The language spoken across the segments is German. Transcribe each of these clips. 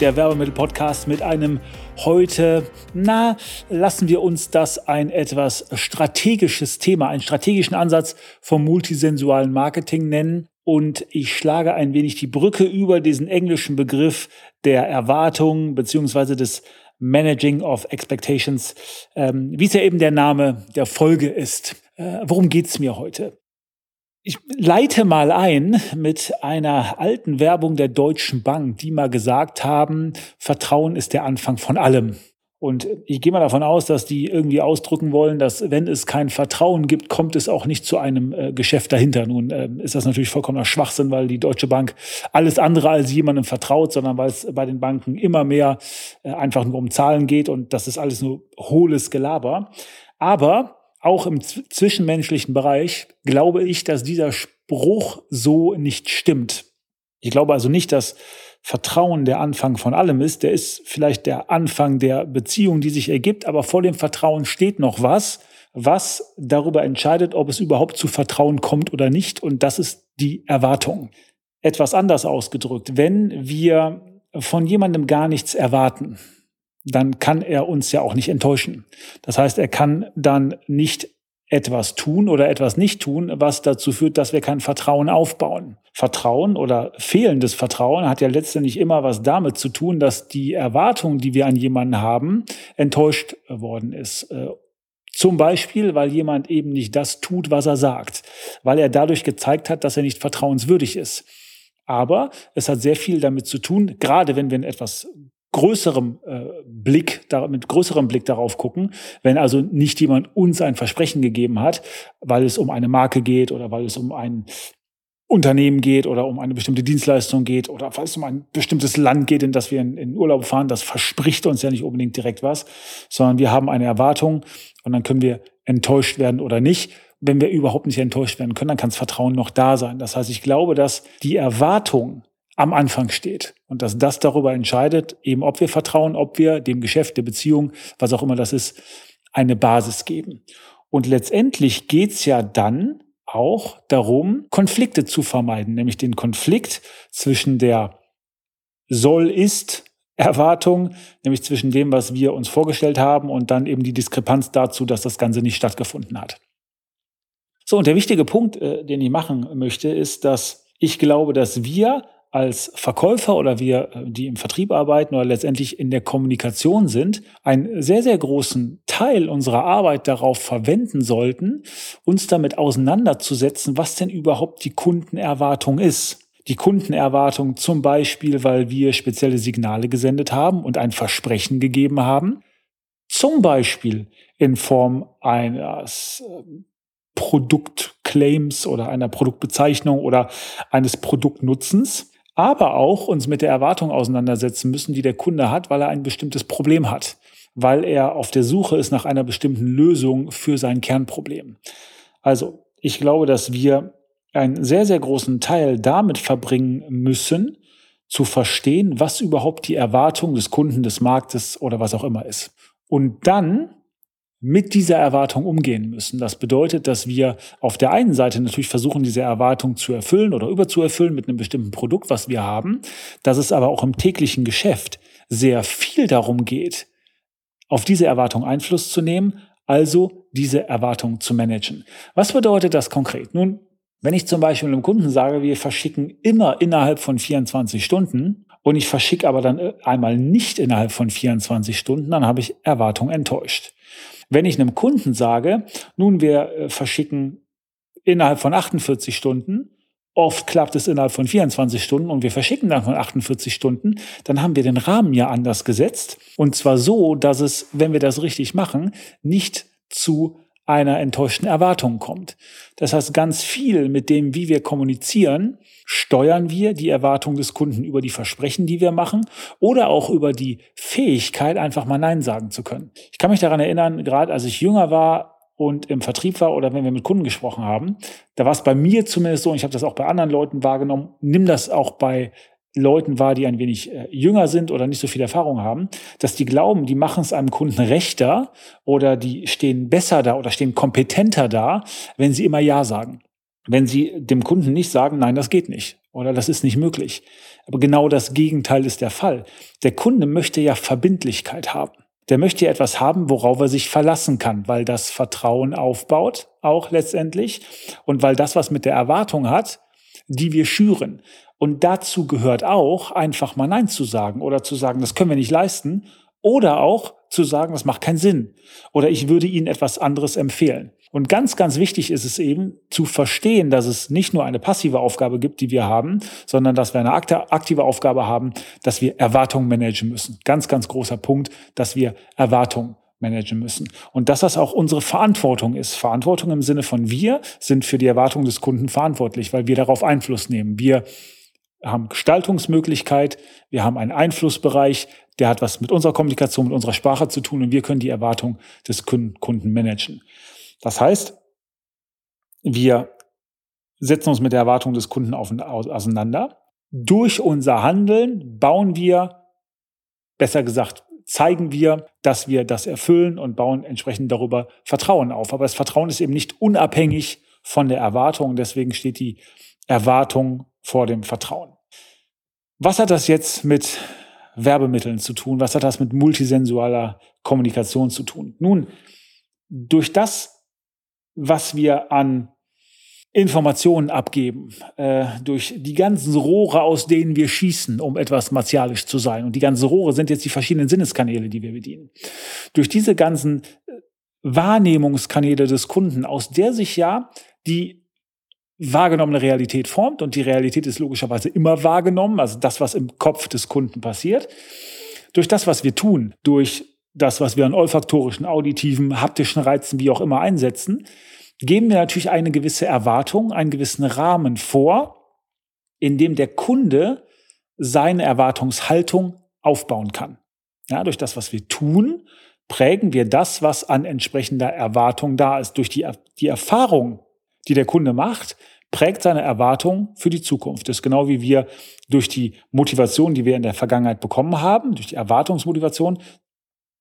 der Werbemittel-Podcast mit einem heute, na, lassen wir uns das ein etwas strategisches Thema, einen strategischen Ansatz vom multisensualen Marketing nennen. Und ich schlage ein wenig die Brücke über diesen englischen Begriff der Erwartung beziehungsweise des Managing of Expectations, ähm, wie es ja eben der Name der Folge ist. Äh, worum geht's mir heute? Ich leite mal ein mit einer alten Werbung der Deutschen Bank, die mal gesagt haben, Vertrauen ist der Anfang von allem. Und ich gehe mal davon aus, dass die irgendwie ausdrücken wollen, dass wenn es kein Vertrauen gibt, kommt es auch nicht zu einem äh, Geschäft dahinter. Nun äh, ist das natürlich vollkommener Schwachsinn, weil die Deutsche Bank alles andere als jemandem vertraut, sondern weil es bei den Banken immer mehr äh, einfach nur um Zahlen geht und das ist alles nur hohles Gelaber. Aber auch im zwischenmenschlichen Bereich glaube ich, dass dieser Spruch so nicht stimmt. Ich glaube also nicht, dass Vertrauen der Anfang von allem ist. Der ist vielleicht der Anfang der Beziehung, die sich ergibt, aber vor dem Vertrauen steht noch was, was darüber entscheidet, ob es überhaupt zu Vertrauen kommt oder nicht. Und das ist die Erwartung. Etwas anders ausgedrückt, wenn wir von jemandem gar nichts erwarten, dann kann er uns ja auch nicht enttäuschen. Das heißt, er kann dann nicht etwas tun oder etwas nicht tun, was dazu führt, dass wir kein Vertrauen aufbauen. Vertrauen oder fehlendes Vertrauen hat ja letztendlich immer was damit zu tun, dass die Erwartung, die wir an jemanden haben, enttäuscht worden ist. Äh, zum Beispiel, weil jemand eben nicht das tut, was er sagt, weil er dadurch gezeigt hat, dass er nicht vertrauenswürdig ist. Aber es hat sehr viel damit zu tun, gerade wenn wir in etwas größerem äh, Blick, da, mit größerem Blick darauf gucken, wenn also nicht jemand uns ein Versprechen gegeben hat, weil es um eine Marke geht oder weil es um ein Unternehmen geht oder um eine bestimmte Dienstleistung geht oder weil es um ein bestimmtes Land geht, in das wir in, in Urlaub fahren, das verspricht uns ja nicht unbedingt direkt was, sondern wir haben eine Erwartung und dann können wir enttäuscht werden oder nicht. Wenn wir überhaupt nicht enttäuscht werden können, dann kann das Vertrauen noch da sein. Das heißt, ich glaube, dass die Erwartung am Anfang steht und dass das darüber entscheidet, eben ob wir vertrauen, ob wir dem Geschäft, der Beziehung, was auch immer das ist, eine Basis geben. Und letztendlich geht's ja dann auch darum, Konflikte zu vermeiden, nämlich den Konflikt zwischen der soll-ist Erwartung, nämlich zwischen dem, was wir uns vorgestellt haben und dann eben die Diskrepanz dazu, dass das Ganze nicht stattgefunden hat. So, und der wichtige Punkt, äh, den ich machen möchte, ist, dass ich glaube, dass wir als Verkäufer oder wir, äh, die im Vertrieb arbeiten oder letztendlich in der Kommunikation sind, einen sehr, sehr großen Teil unserer Arbeit darauf verwenden sollten, uns damit auseinanderzusetzen, was denn überhaupt die Kundenerwartung ist. Die Kundenerwartung zum Beispiel, weil wir spezielle Signale gesendet haben und ein Versprechen gegeben haben. Zum Beispiel in Form eines äh, Produktclaims oder einer Produktbezeichnung oder eines Produktnutzens aber auch uns mit der Erwartung auseinandersetzen müssen, die der Kunde hat, weil er ein bestimmtes Problem hat, weil er auf der Suche ist nach einer bestimmten Lösung für sein Kernproblem. Also, ich glaube, dass wir einen sehr, sehr großen Teil damit verbringen müssen, zu verstehen, was überhaupt die Erwartung des Kunden, des Marktes oder was auch immer ist. Und dann mit dieser Erwartung umgehen müssen. Das bedeutet, dass wir auf der einen Seite natürlich versuchen, diese Erwartung zu erfüllen oder überzuerfüllen mit einem bestimmten Produkt, was wir haben, dass es aber auch im täglichen Geschäft sehr viel darum geht, auf diese Erwartung Einfluss zu nehmen, also diese Erwartung zu managen. Was bedeutet das konkret? Nun, wenn ich zum Beispiel einem Kunden sage, wir verschicken immer innerhalb von 24 Stunden und ich verschicke aber dann einmal nicht innerhalb von 24 Stunden, dann habe ich Erwartung enttäuscht. Wenn ich einem Kunden sage, nun wir äh, verschicken innerhalb von 48 Stunden, oft klappt es innerhalb von 24 Stunden und wir verschicken dann von 48 Stunden, dann haben wir den Rahmen ja anders gesetzt. Und zwar so, dass es, wenn wir das richtig machen, nicht zu einer enttäuschten Erwartung kommt. Das heißt, ganz viel mit dem, wie wir kommunizieren, steuern wir die Erwartung des Kunden über die Versprechen, die wir machen oder auch über die Fähigkeit, einfach mal Nein sagen zu können. Ich kann mich daran erinnern, gerade als ich jünger war und im Vertrieb war oder wenn wir mit Kunden gesprochen haben, da war es bei mir zumindest so, und ich habe das auch bei anderen Leuten wahrgenommen, nimm das auch bei Leuten wahr, die ein wenig äh, jünger sind oder nicht so viel Erfahrung haben, dass die glauben, die machen es einem Kunden rechter oder die stehen besser da oder stehen kompetenter da, wenn sie immer Ja sagen. Wenn sie dem Kunden nicht sagen, nein, das geht nicht oder das ist nicht möglich. Aber genau das Gegenteil ist der Fall. Der Kunde möchte ja Verbindlichkeit haben. Der möchte ja etwas haben, worauf er sich verlassen kann, weil das Vertrauen aufbaut, auch letztendlich, und weil das, was mit der Erwartung hat, die wir schüren. Und dazu gehört auch, einfach mal Nein zu sagen oder zu sagen, das können wir nicht leisten. Oder auch zu sagen, das macht keinen Sinn. Oder ich würde Ihnen etwas anderes empfehlen. Und ganz, ganz wichtig ist es eben zu verstehen, dass es nicht nur eine passive Aufgabe gibt, die wir haben, sondern dass wir eine aktive Aufgabe haben, dass wir Erwartungen managen müssen. Ganz, ganz großer Punkt, dass wir Erwartungen managen müssen. Und dass das auch unsere Verantwortung ist. Verantwortung im Sinne von wir sind für die Erwartungen des Kunden verantwortlich, weil wir darauf Einfluss nehmen. Wir haben Gestaltungsmöglichkeit, wir haben einen Einflussbereich, der hat was mit unserer Kommunikation, mit unserer Sprache zu tun und wir können die Erwartung des Kunden managen. Das heißt, wir setzen uns mit der Erwartung des Kunden auseinander. Durch unser Handeln bauen wir, besser gesagt, zeigen wir, dass wir das erfüllen und bauen entsprechend darüber Vertrauen auf. Aber das Vertrauen ist eben nicht unabhängig von der Erwartung. Deswegen steht die Erwartung vor dem Vertrauen. Was hat das jetzt mit Werbemitteln zu tun? Was hat das mit multisensualer Kommunikation zu tun? Nun, durch das, was wir an Informationen abgeben, äh, durch die ganzen Rohre, aus denen wir schießen, um etwas martialisch zu sein. Und die ganzen Rohre sind jetzt die verschiedenen Sinneskanäle, die wir bedienen. Durch diese ganzen äh, Wahrnehmungskanäle des Kunden, aus der sich ja die wahrgenommene Realität formt und die Realität ist logischerweise immer wahrgenommen, also das, was im Kopf des Kunden passiert, durch das, was wir tun, durch das, was wir an olfaktorischen, auditiven, haptischen Reizen, wie auch immer einsetzen, geben wir natürlich eine gewisse Erwartung, einen gewissen Rahmen vor, in dem der Kunde seine Erwartungshaltung aufbauen kann. Ja, durch das, was wir tun, prägen wir das, was an entsprechender Erwartung da ist. Durch die, die Erfahrung, die der Kunde macht, prägt seine Erwartung für die Zukunft. Das ist genau wie wir durch die Motivation, die wir in der Vergangenheit bekommen haben, durch die Erwartungsmotivation,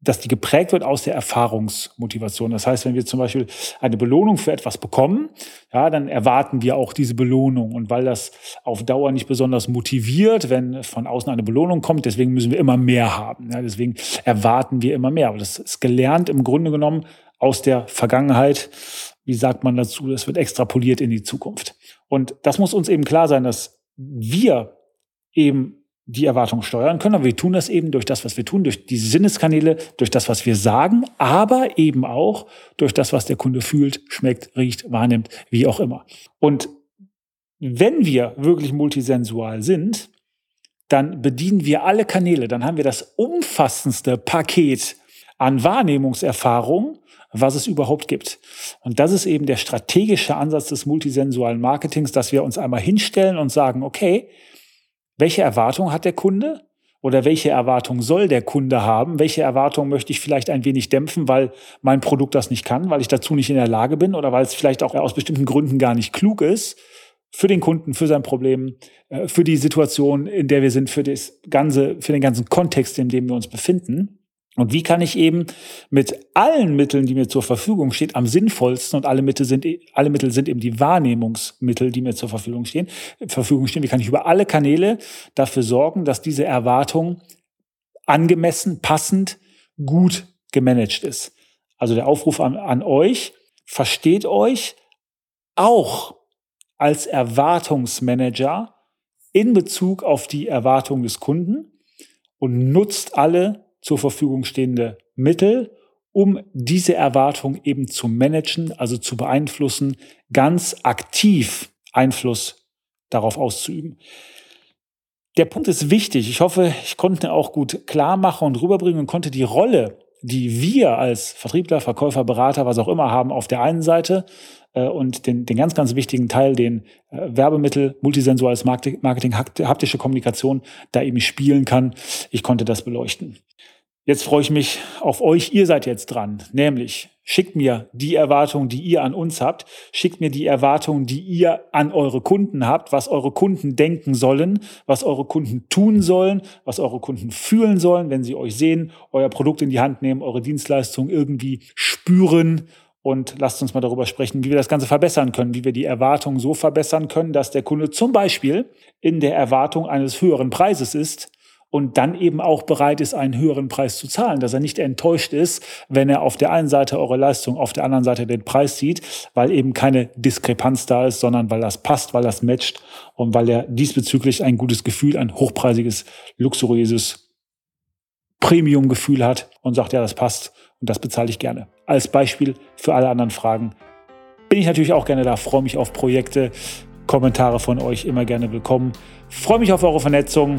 dass die geprägt wird aus der Erfahrungsmotivation. Das heißt, wenn wir zum Beispiel eine Belohnung für etwas bekommen, ja, dann erwarten wir auch diese Belohnung. Und weil das auf Dauer nicht besonders motiviert, wenn von außen eine Belohnung kommt, deswegen müssen wir immer mehr haben. Ja, deswegen erwarten wir immer mehr. Aber das ist gelernt im Grunde genommen aus der Vergangenheit wie sagt man dazu, das wird extrapoliert in die Zukunft. Und das muss uns eben klar sein, dass wir eben die Erwartung steuern können, aber wir tun das eben durch das, was wir tun, durch die Sinneskanäle, durch das, was wir sagen, aber eben auch durch das, was der Kunde fühlt, schmeckt, riecht, wahrnimmt, wie auch immer. Und wenn wir wirklich multisensual sind, dann bedienen wir alle Kanäle, dann haben wir das umfassendste Paket an Wahrnehmungserfahrung, was es überhaupt gibt. Und das ist eben der strategische Ansatz des multisensualen Marketings, dass wir uns einmal hinstellen und sagen, okay, welche Erwartung hat der Kunde? Oder welche Erwartung soll der Kunde haben? Welche Erwartung möchte ich vielleicht ein wenig dämpfen, weil mein Produkt das nicht kann, weil ich dazu nicht in der Lage bin oder weil es vielleicht auch aus bestimmten Gründen gar nicht klug ist für den Kunden, für sein Problem, äh, für die Situation, in der wir sind, für das ganze, für den ganzen Kontext, in dem wir uns befinden. Und wie kann ich eben mit allen Mitteln, die mir zur Verfügung stehen, am sinnvollsten und alle Mittel sind, alle Mittel sind eben die Wahrnehmungsmittel, die mir zur Verfügung stehen, Verfügung stehen. Wie kann ich über alle Kanäle dafür sorgen, dass diese Erwartung angemessen, passend, gut gemanagt ist? Also der Aufruf an, an euch, versteht euch auch als Erwartungsmanager in Bezug auf die Erwartung des Kunden und nutzt alle zur Verfügung stehende Mittel, um diese Erwartung eben zu managen, also zu beeinflussen, ganz aktiv Einfluss darauf auszuüben. Der Punkt ist wichtig. Ich hoffe, ich konnte auch gut klar machen und rüberbringen und konnte die Rolle die wir als Vertriebler, Verkäufer, Berater, was auch immer haben auf der einen Seite äh, und den, den ganz, ganz wichtigen Teil, den äh, Werbemittel, multisensuales Marketing, Marketing, haptische Kommunikation da eben spielen kann. Ich konnte das beleuchten. Jetzt freue ich mich auf euch. Ihr seid jetzt dran. Nämlich schickt mir die Erwartungen, die ihr an uns habt. Schickt mir die Erwartungen, die ihr an eure Kunden habt, was eure Kunden denken sollen, was eure Kunden tun sollen, was eure Kunden fühlen sollen, wenn sie euch sehen, euer Produkt in die Hand nehmen, eure Dienstleistung irgendwie spüren und lasst uns mal darüber sprechen, wie wir das Ganze verbessern können, wie wir die Erwartungen so verbessern können, dass der Kunde zum Beispiel in der Erwartung eines höheren Preises ist, und dann eben auch bereit ist, einen höheren Preis zu zahlen, dass er nicht enttäuscht ist, wenn er auf der einen Seite eure Leistung, auf der anderen Seite den Preis sieht, weil eben keine Diskrepanz da ist, sondern weil das passt, weil das matcht und weil er diesbezüglich ein gutes Gefühl, ein hochpreisiges, luxuriöses Premium-Gefühl hat und sagt, ja, das passt und das bezahle ich gerne. Als Beispiel für alle anderen Fragen bin ich natürlich auch gerne da, freue mich auf Projekte, Kommentare von euch immer gerne willkommen, freue mich auf eure Vernetzung.